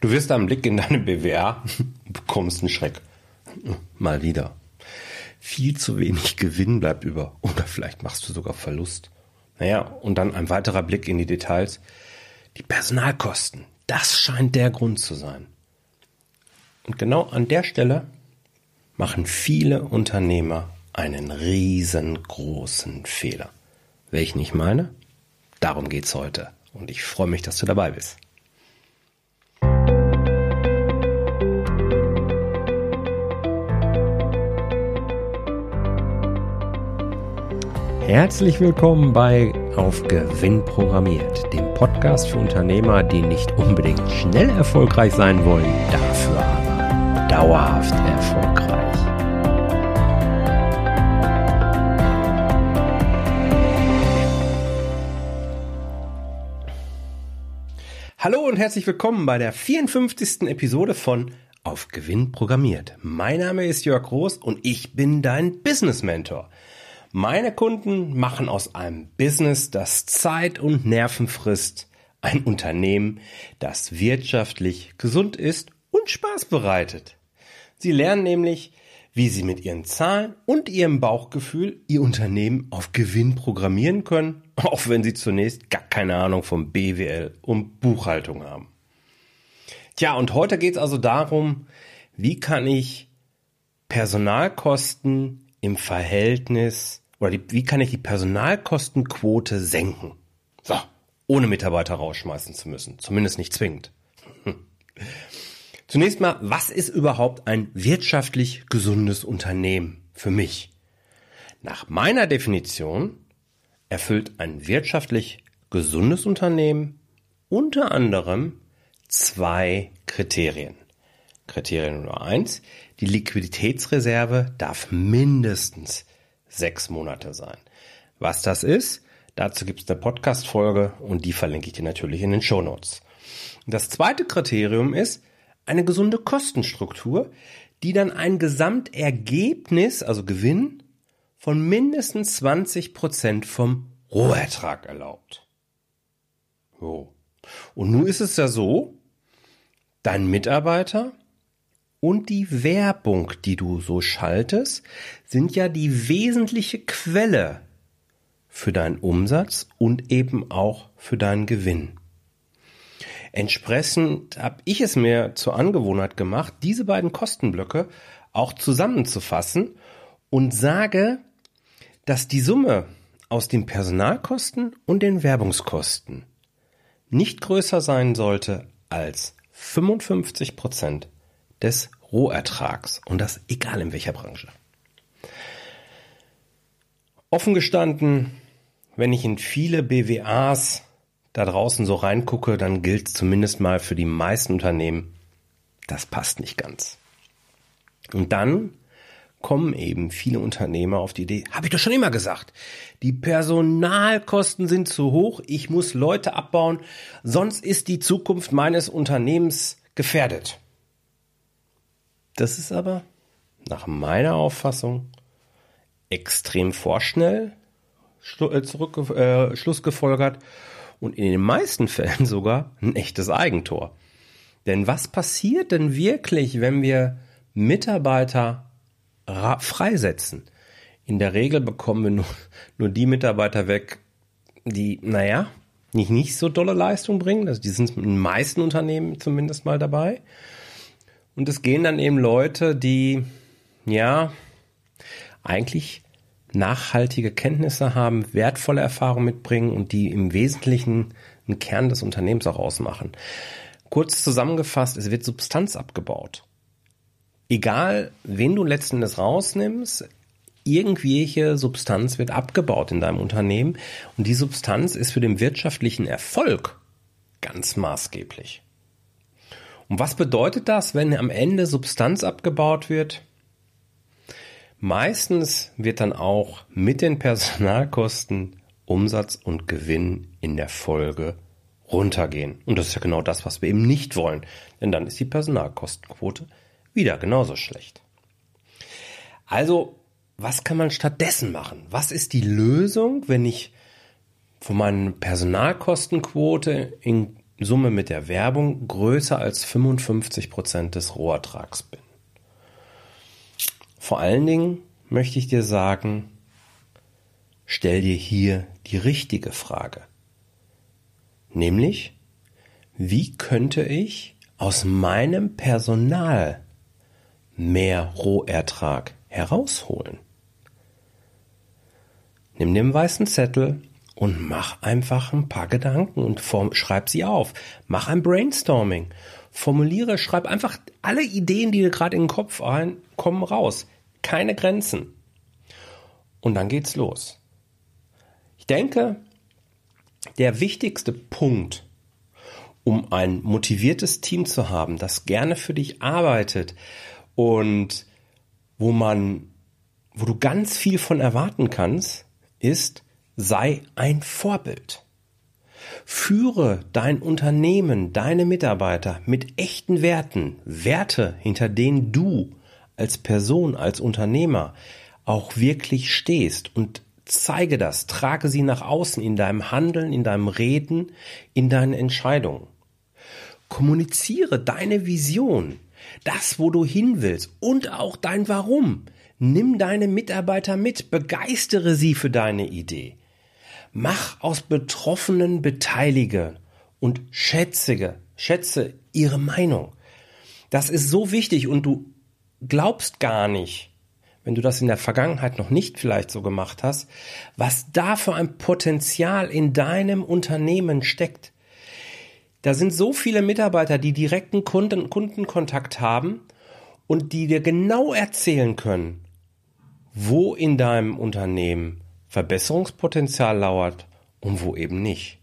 Du wirst einen Blick in deine BWR und bekommst einen Schreck. Mal wieder. Viel zu wenig Gewinn bleibt über. Oder vielleicht machst du sogar Verlust. Naja, und dann ein weiterer Blick in die Details. Die Personalkosten. Das scheint der Grund zu sein. Und genau an der Stelle machen viele Unternehmer einen riesengroßen Fehler. Welchen ich meine? Darum geht's heute. Und ich freue mich, dass du dabei bist. Herzlich willkommen bei Auf Gewinn programmiert, dem Podcast für Unternehmer, die nicht unbedingt schnell erfolgreich sein wollen, dafür aber dauerhaft erfolgreich. Hallo und herzlich willkommen bei der 54. Episode von Auf Gewinn programmiert. Mein Name ist Jörg Groß und ich bin dein Business Mentor. Meine Kunden machen aus einem Business, das Zeit und Nerven frisst, ein Unternehmen, das wirtschaftlich gesund ist und Spaß bereitet. Sie lernen nämlich, wie sie mit ihren Zahlen und ihrem Bauchgefühl ihr Unternehmen auf Gewinn programmieren können, auch wenn sie zunächst gar keine Ahnung vom BWL und Buchhaltung haben. Tja, und heute geht es also darum, wie kann ich Personalkosten im Verhältnis oder die, wie kann ich die Personalkostenquote senken? So, ohne Mitarbeiter rausschmeißen zu müssen. Zumindest nicht zwingend. Zunächst mal, was ist überhaupt ein wirtschaftlich gesundes Unternehmen für mich? Nach meiner Definition erfüllt ein wirtschaftlich gesundes Unternehmen unter anderem zwei Kriterien. Kriterien Nummer eins, die Liquiditätsreserve darf mindestens sechs Monate sein. Was das ist, dazu gibt es eine Podcast-Folge und die verlinke ich dir natürlich in den Show Notes. Das zweite Kriterium ist eine gesunde Kostenstruktur, die dann ein Gesamtergebnis, also Gewinn, von mindestens 20 Prozent vom Rohertrag erlaubt. So. Und nun ist es ja so, dein Mitarbeiter und die Werbung, die du so schaltest, sind ja die wesentliche Quelle für deinen Umsatz und eben auch für deinen Gewinn. Entsprechend habe ich es mir zur Angewohnheit gemacht, diese beiden Kostenblöcke auch zusammenzufassen und sage, dass die Summe aus den Personalkosten und den Werbungskosten nicht größer sein sollte als 55 Prozent des Rohertrags und das egal in welcher Branche. Offen gestanden, wenn ich in viele BWAs da draußen so reingucke, dann gilt zumindest mal für die meisten Unternehmen, das passt nicht ganz. Und dann kommen eben viele Unternehmer auf die Idee, habe ich doch schon immer gesagt, die Personalkosten sind zu hoch, ich muss Leute abbauen, sonst ist die Zukunft meines Unternehmens gefährdet. Das ist aber nach meiner Auffassung extrem vorschnell äh, zurück, äh, Schlussgefolgert und in den meisten Fällen sogar ein echtes Eigentor. Denn was passiert denn wirklich, wenn wir Mitarbeiter freisetzen? In der Regel bekommen wir nur, nur die Mitarbeiter weg, die, naja, nicht, nicht so dolle Leistung bringen. Also die sind in den meisten Unternehmen zumindest mal dabei. Und es gehen dann eben Leute, die, ja, eigentlich nachhaltige Kenntnisse haben, wertvolle Erfahrungen mitbringen und die im Wesentlichen einen Kern des Unternehmens auch ausmachen. Kurz zusammengefasst, es wird Substanz abgebaut. Egal, wen du letzten Endes rausnimmst, irgendwelche Substanz wird abgebaut in deinem Unternehmen und die Substanz ist für den wirtschaftlichen Erfolg ganz maßgeblich. Und was bedeutet das, wenn am Ende Substanz abgebaut wird? Meistens wird dann auch mit den Personalkosten Umsatz und Gewinn in der Folge runtergehen. Und das ist ja genau das, was wir eben nicht wollen, denn dann ist die Personalkostenquote wieder genauso schlecht. Also, was kann man stattdessen machen? Was ist die Lösung, wenn ich von meiner Personalkostenquote in Summe mit der Werbung größer als 55 Prozent des Rohertrags bin. Vor allen Dingen möchte ich dir sagen, stell dir hier die richtige Frage. Nämlich, wie könnte ich aus meinem Personal mehr Rohertrag herausholen? Nimm den weißen Zettel und mach einfach ein paar Gedanken und form, schreib sie auf. Mach ein Brainstorming. Formuliere, schreib einfach alle Ideen, die dir gerade in den Kopf ein, kommen raus. Keine Grenzen. Und dann geht's los. Ich denke, der wichtigste Punkt, um ein motiviertes Team zu haben, das gerne für dich arbeitet und wo man, wo du ganz viel von erwarten kannst, ist, sei ein Vorbild. Führe dein Unternehmen, deine Mitarbeiter mit echten Werten, Werte, hinter denen du als Person, als Unternehmer auch wirklich stehst und zeige das, trage sie nach außen in deinem Handeln, in deinem Reden, in deinen Entscheidungen. Kommuniziere deine Vision, das, wo du hin willst und auch dein Warum. Nimm deine Mitarbeiter mit, begeistere sie für deine Idee. Mach aus Betroffenen Beteilige und schätzige, schätze ihre Meinung. Das ist so wichtig und du glaubst gar nicht, wenn du das in der Vergangenheit noch nicht vielleicht so gemacht hast, was da für ein Potenzial in deinem Unternehmen steckt. Da sind so viele Mitarbeiter, die direkten Kunden, Kundenkontakt haben und die dir genau erzählen können, wo in deinem Unternehmen Verbesserungspotenzial lauert und wo eben nicht.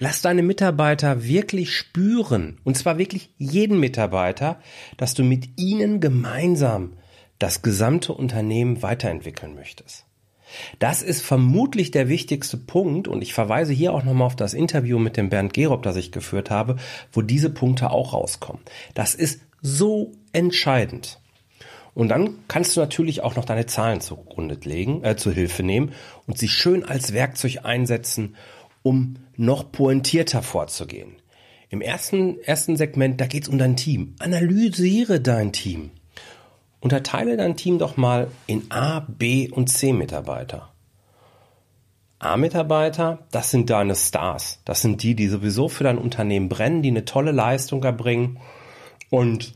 Lass deine Mitarbeiter wirklich spüren, und zwar wirklich jeden Mitarbeiter, dass du mit ihnen gemeinsam das gesamte Unternehmen weiterentwickeln möchtest. Das ist vermutlich der wichtigste Punkt und ich verweise hier auch nochmal auf das Interview mit dem Bernd Gerob, das ich geführt habe, wo diese Punkte auch rauskommen. Das ist so entscheidend. Und dann kannst du natürlich auch noch deine Zahlen zugrunde legen, äh, zu Hilfe nehmen und sie schön als Werkzeug einsetzen, um noch pointierter vorzugehen. Im ersten, ersten Segment, da geht's um dein Team. Analysiere dein Team. Unterteile dein Team doch mal in A, B und C Mitarbeiter. A-Mitarbeiter, das sind deine Stars. Das sind die, die sowieso für dein Unternehmen brennen, die eine tolle Leistung erbringen und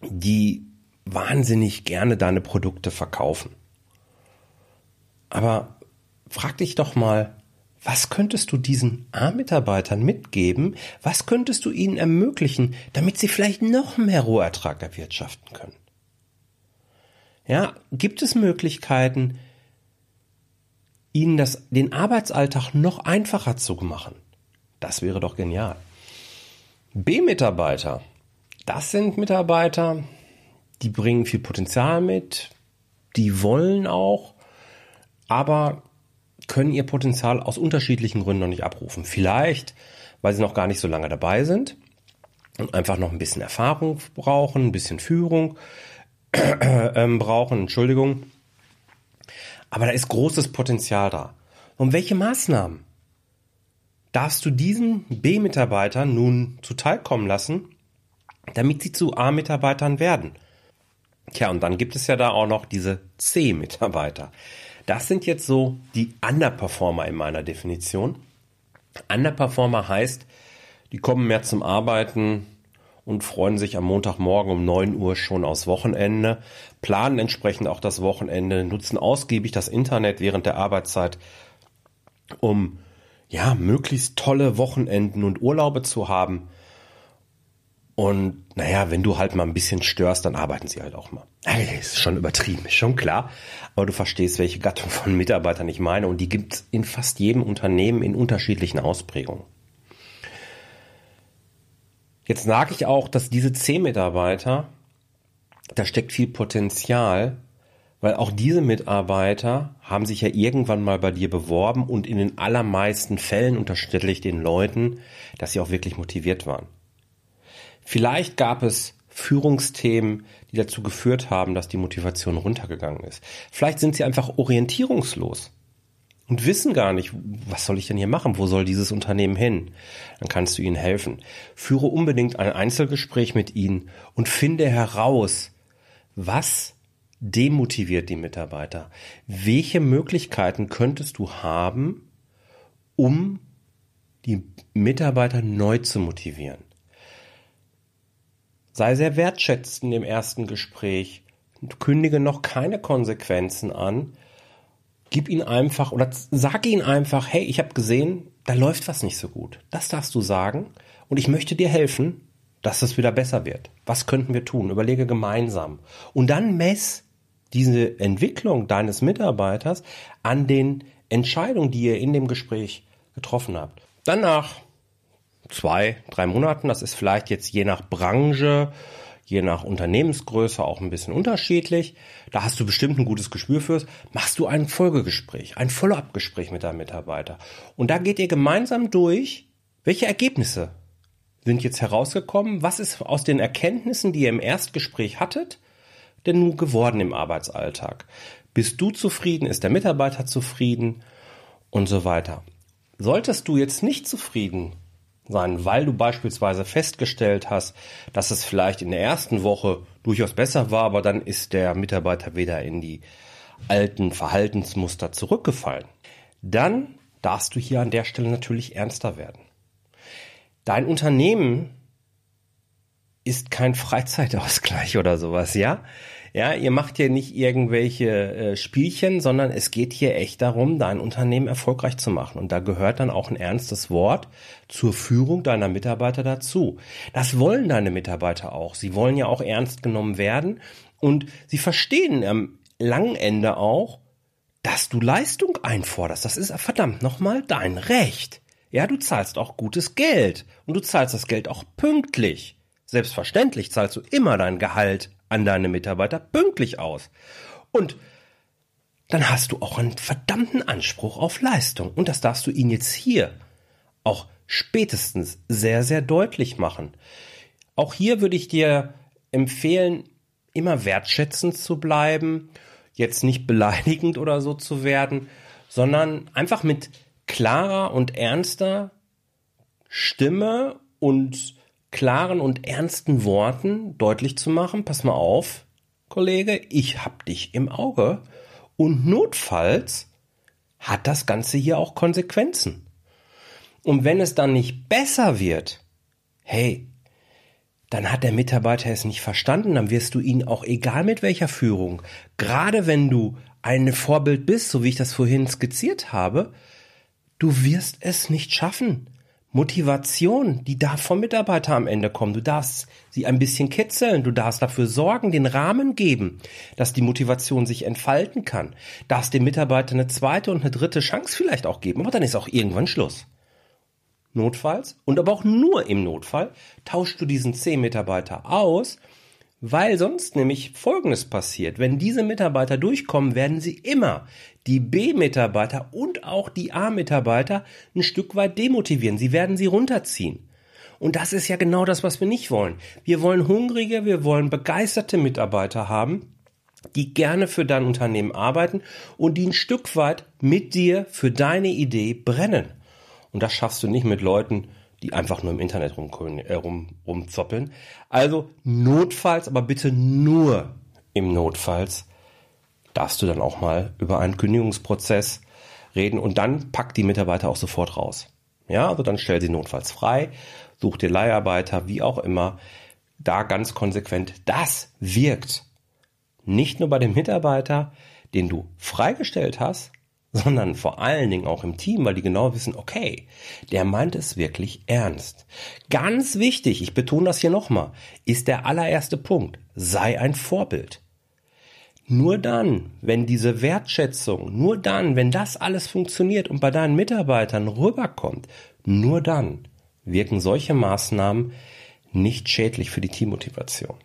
die wahnsinnig gerne deine Produkte verkaufen. Aber frag dich doch mal, was könntest du diesen A-Mitarbeitern mitgeben? Was könntest du ihnen ermöglichen, damit sie vielleicht noch mehr Rohertrag erwirtschaften können? Ja, gibt es Möglichkeiten, ihnen das, den Arbeitsalltag noch einfacher zu machen? Das wäre doch genial. B-Mitarbeiter. Das sind Mitarbeiter, die bringen viel Potenzial mit, die wollen auch, aber können ihr Potenzial aus unterschiedlichen Gründen noch nicht abrufen. Vielleicht, weil sie noch gar nicht so lange dabei sind und einfach noch ein bisschen Erfahrung brauchen, ein bisschen Führung äh, brauchen, Entschuldigung. Aber da ist großes Potenzial da. Und welche Maßnahmen darfst du diesen B-Mitarbeitern nun zuteilkommen lassen, damit sie zu A-Mitarbeitern werden? Tja, und dann gibt es ja da auch noch diese C-Mitarbeiter. Das sind jetzt so die Underperformer in meiner Definition. Underperformer heißt, die kommen mehr zum Arbeiten und freuen sich am Montagmorgen um 9 Uhr schon aufs Wochenende, planen entsprechend auch das Wochenende, nutzen ausgiebig das Internet während der Arbeitszeit, um ja, möglichst tolle Wochenenden und Urlaube zu haben und naja, wenn du halt mal ein bisschen störst, dann arbeiten sie halt auch mal. Das ist schon übertrieben, ist schon klar. Aber du verstehst, welche Gattung von Mitarbeitern ich meine. Und die gibt es in fast jedem Unternehmen in unterschiedlichen Ausprägungen. Jetzt sage ich auch, dass diese zehn Mitarbeiter, da steckt viel Potenzial, weil auch diese Mitarbeiter haben sich ja irgendwann mal bei dir beworben und in den allermeisten Fällen unterstelle ich den Leuten, dass sie auch wirklich motiviert waren. Vielleicht gab es Führungsthemen, die dazu geführt haben, dass die Motivation runtergegangen ist. Vielleicht sind sie einfach orientierungslos. und wissen gar nicht, was soll ich denn hier machen? Wo soll dieses Unternehmen hin? Dann kannst du ihnen helfen. Führe unbedingt ein Einzelgespräch mit ihnen und finde heraus, was demotiviert die Mitarbeiter? Welche Möglichkeiten könntest du haben, um die Mitarbeiter neu zu motivieren? Sei sehr wertschätzend im ersten Gespräch. Kündige noch keine Konsequenzen an. Gib ihn einfach oder sag ihn einfach, hey, ich habe gesehen, da läuft was nicht so gut. Das darfst du sagen und ich möchte dir helfen, dass es wieder besser wird. Was könnten wir tun? Überlege gemeinsam. Und dann mess diese Entwicklung deines Mitarbeiters an den Entscheidungen, die ihr in dem Gespräch getroffen habt. Danach zwei, drei Monaten. Das ist vielleicht jetzt je nach Branche, je nach Unternehmensgröße auch ein bisschen unterschiedlich. Da hast du bestimmt ein gutes Gespür fürs. Machst du ein Folgegespräch, ein Follow-up-Gespräch mit deinem Mitarbeiter. Und da geht ihr gemeinsam durch, welche Ergebnisse sind jetzt herausgekommen? Was ist aus den Erkenntnissen, die ihr im Erstgespräch hattet, denn nun geworden im Arbeitsalltag? Bist du zufrieden? Ist der Mitarbeiter zufrieden? Und so weiter. Solltest du jetzt nicht zufrieden sein, weil du beispielsweise festgestellt hast, dass es vielleicht in der ersten Woche durchaus besser war, aber dann ist der Mitarbeiter wieder in die alten Verhaltensmuster zurückgefallen. Dann darfst du hier an der Stelle natürlich ernster werden. Dein Unternehmen ist kein Freizeitausgleich oder sowas, ja? Ja, ihr macht hier nicht irgendwelche äh, Spielchen, sondern es geht hier echt darum, dein Unternehmen erfolgreich zu machen. Und da gehört dann auch ein ernstes Wort zur Führung deiner Mitarbeiter dazu. Das wollen deine Mitarbeiter auch. Sie wollen ja auch ernst genommen werden und sie verstehen am langen Ende auch, dass du Leistung einforderst. Das ist verdammt nochmal dein Recht. Ja, du zahlst auch gutes Geld und du zahlst das Geld auch pünktlich. Selbstverständlich zahlst du immer dein Gehalt an deine Mitarbeiter pünktlich aus. Und dann hast du auch einen verdammten Anspruch auf Leistung. Und das darfst du ihnen jetzt hier auch spätestens sehr, sehr deutlich machen. Auch hier würde ich dir empfehlen, immer wertschätzend zu bleiben, jetzt nicht beleidigend oder so zu werden, sondern einfach mit klarer und ernster Stimme und klaren und ernsten Worten deutlich zu machen, pass mal auf, Kollege, ich hab dich im Auge und notfalls hat das Ganze hier auch Konsequenzen. Und wenn es dann nicht besser wird, hey, dann hat der Mitarbeiter es nicht verstanden, dann wirst du ihn auch egal mit welcher Führung, gerade wenn du ein Vorbild bist, so wie ich das vorhin skizziert habe, du wirst es nicht schaffen. Motivation, die darf vom Mitarbeiter am Ende kommen. Du darfst sie ein bisschen kitzeln, du darfst dafür sorgen, den Rahmen geben, dass die Motivation sich entfalten kann. Darfst dem Mitarbeiter eine zweite und eine dritte Chance vielleicht auch geben, aber dann ist auch irgendwann Schluss. Notfalls und aber auch nur im Notfall tauschst du diesen C-Mitarbeiter aus weil sonst nämlich Folgendes passiert. Wenn diese Mitarbeiter durchkommen, werden sie immer die B-Mitarbeiter und auch die A-Mitarbeiter ein Stück weit demotivieren. Sie werden sie runterziehen. Und das ist ja genau das, was wir nicht wollen. Wir wollen hungrige, wir wollen begeisterte Mitarbeiter haben, die gerne für dein Unternehmen arbeiten und die ein Stück weit mit dir für deine Idee brennen. Und das schaffst du nicht mit Leuten, die einfach nur im Internet rum, äh, rum, rumzoppeln. Also notfalls, aber bitte nur im Notfalls darfst du dann auch mal über einen Kündigungsprozess reden und dann pack die Mitarbeiter auch sofort raus. Ja, also dann stell sie notfalls frei, such dir Leiharbeiter, wie auch immer. Da ganz konsequent, das wirkt. Nicht nur bei dem Mitarbeiter, den du freigestellt hast, sondern vor allen Dingen auch im Team, weil die genau wissen, okay, der meint es wirklich ernst. Ganz wichtig, ich betone das hier nochmal, ist der allererste Punkt, sei ein Vorbild. Nur dann, wenn diese Wertschätzung, nur dann, wenn das alles funktioniert und bei deinen Mitarbeitern rüberkommt, nur dann wirken solche Maßnahmen nicht schädlich für die Teammotivation.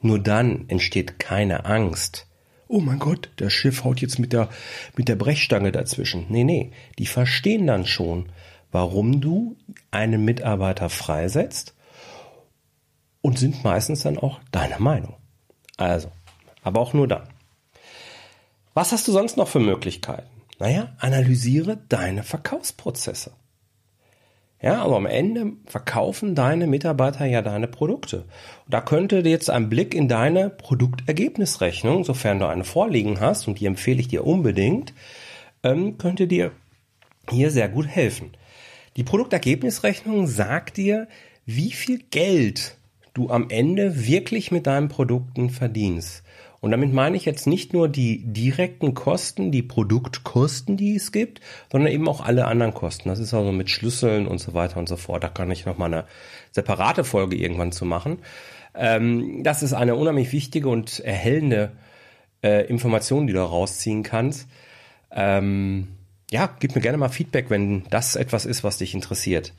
Nur dann entsteht keine Angst, oh mein Gott, das Schiff haut jetzt mit der, mit der Brechstange dazwischen. Nee, nee, die verstehen dann schon, warum du einen Mitarbeiter freisetzt und sind meistens dann auch deiner Meinung. Also, aber auch nur dann. Was hast du sonst noch für Möglichkeiten? Naja, analysiere deine Verkaufsprozesse. Ja, aber am Ende verkaufen deine Mitarbeiter ja deine Produkte. Und da könnte jetzt ein Blick in deine Produktergebnisrechnung, sofern du eine vorliegen hast, und die empfehle ich dir unbedingt, ähm, könnte dir hier sehr gut helfen. Die Produktergebnisrechnung sagt dir, wie viel Geld du am Ende wirklich mit deinen Produkten verdienst. Und damit meine ich jetzt nicht nur die direkten Kosten, die Produktkosten, die es gibt, sondern eben auch alle anderen Kosten. Das ist also mit Schlüsseln und so weiter und so fort. Da kann ich nochmal eine separate Folge irgendwann zu machen. Ähm, das ist eine unheimlich wichtige und erhellende äh, Information, die du rausziehen kannst. Ähm, ja, gib mir gerne mal Feedback, wenn das etwas ist, was dich interessiert.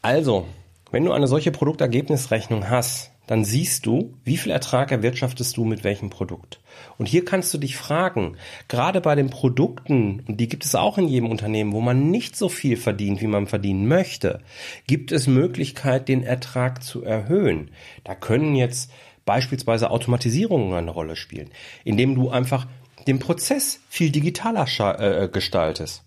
Also, wenn du eine solche Produktergebnisrechnung hast, dann siehst du, wie viel Ertrag erwirtschaftest du mit welchem Produkt. Und hier kannst du dich fragen, gerade bei den Produkten, und die gibt es auch in jedem Unternehmen, wo man nicht so viel verdient, wie man verdienen möchte, gibt es Möglichkeit, den Ertrag zu erhöhen. Da können jetzt beispielsweise Automatisierungen eine Rolle spielen, indem du einfach den Prozess viel digitaler äh, gestaltest.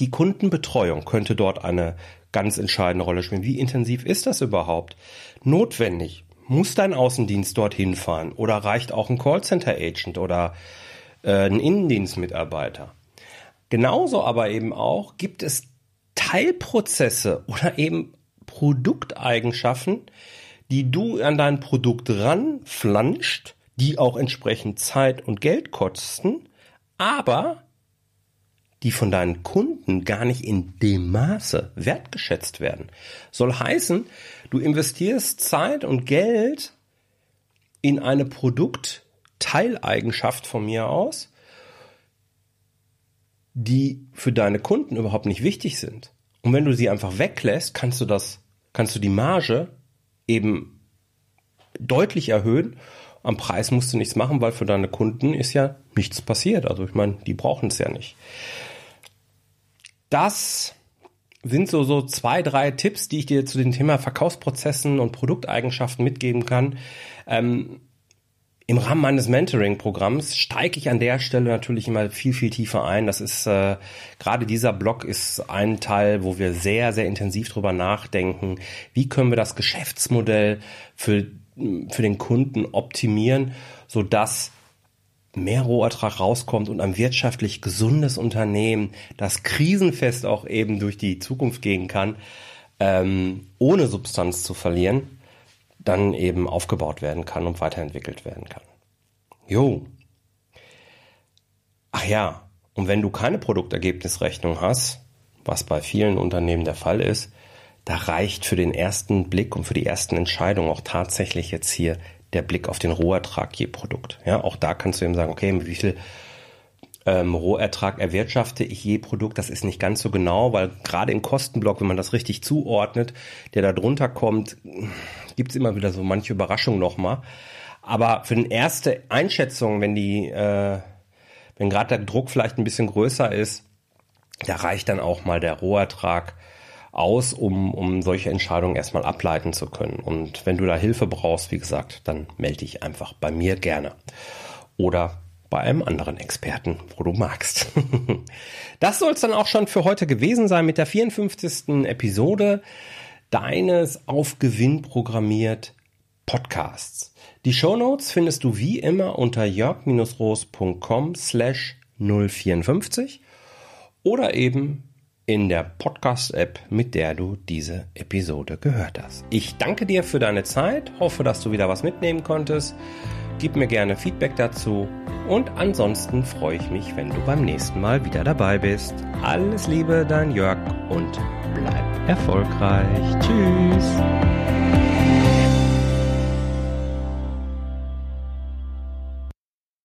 Die Kundenbetreuung könnte dort eine ganz entscheidende Rolle spielen. Wie intensiv ist das überhaupt? Notwendig. Muss dein Außendienst dorthin fahren? Oder reicht auch ein Callcenter-Agent oder äh, ein Innendienstmitarbeiter? Genauso aber eben auch gibt es Teilprozesse oder eben Produkteigenschaften, die du an dein Produkt ranflanscht, die auch entsprechend Zeit und Geld kosten, aber die von deinen Kunden gar nicht in dem Maße wertgeschätzt werden. Soll heißen, du investierst Zeit und Geld in eine Produktteileigenschaft von mir aus, die für deine Kunden überhaupt nicht wichtig sind. Und wenn du sie einfach weglässt, kannst du das, kannst du die Marge eben deutlich erhöhen. Am Preis musst du nichts machen, weil für deine Kunden ist ja nichts passiert. Also ich meine, die brauchen es ja nicht. Das sind so, so zwei, drei Tipps, die ich dir zu dem Thema Verkaufsprozessen und Produkteigenschaften mitgeben kann. Ähm, Im Rahmen meines Mentoring-Programms steige ich an der Stelle natürlich immer viel, viel tiefer ein. Das ist äh, gerade dieser Blog ist ein Teil, wo wir sehr, sehr intensiv drüber nachdenken. Wie können wir das Geschäftsmodell für, für den Kunden optimieren, sodass mehr Rohertrag rauskommt und ein wirtschaftlich gesundes Unternehmen, das krisenfest auch eben durch die Zukunft gehen kann, ähm, ohne Substanz zu verlieren, dann eben aufgebaut werden kann und weiterentwickelt werden kann. Jo. Ach ja, und wenn du keine Produktergebnisrechnung hast, was bei vielen Unternehmen der Fall ist, da reicht für den ersten Blick und für die ersten Entscheidungen auch tatsächlich jetzt hier der Blick auf den Rohertrag je Produkt. Ja, auch da kannst du eben sagen, okay, wie viel ähm, Rohertrag erwirtschafte ich je Produkt. Das ist nicht ganz so genau, weil gerade im Kostenblock, wenn man das richtig zuordnet, der da drunter kommt, gibt's immer wieder so manche Überraschungen nochmal. Aber für eine erste Einschätzung, wenn die, äh, wenn gerade der Druck vielleicht ein bisschen größer ist, da reicht dann auch mal der Rohertrag aus, um, um solche Entscheidungen erstmal ableiten zu können. Und wenn du da Hilfe brauchst, wie gesagt, dann melde dich einfach bei mir gerne. Oder bei einem anderen Experten, wo du magst. das soll es dann auch schon für heute gewesen sein mit der 54. Episode deines auf Gewinn programmiert Podcasts. Die Show Notes findest du wie immer unter jörg-roos.com slash 054 oder eben in der Podcast-App, mit der du diese Episode gehört hast. Ich danke dir für deine Zeit, hoffe, dass du wieder was mitnehmen konntest. Gib mir gerne Feedback dazu und ansonsten freue ich mich, wenn du beim nächsten Mal wieder dabei bist. Alles Liebe, dein Jörg und bleib erfolgreich. Tschüss.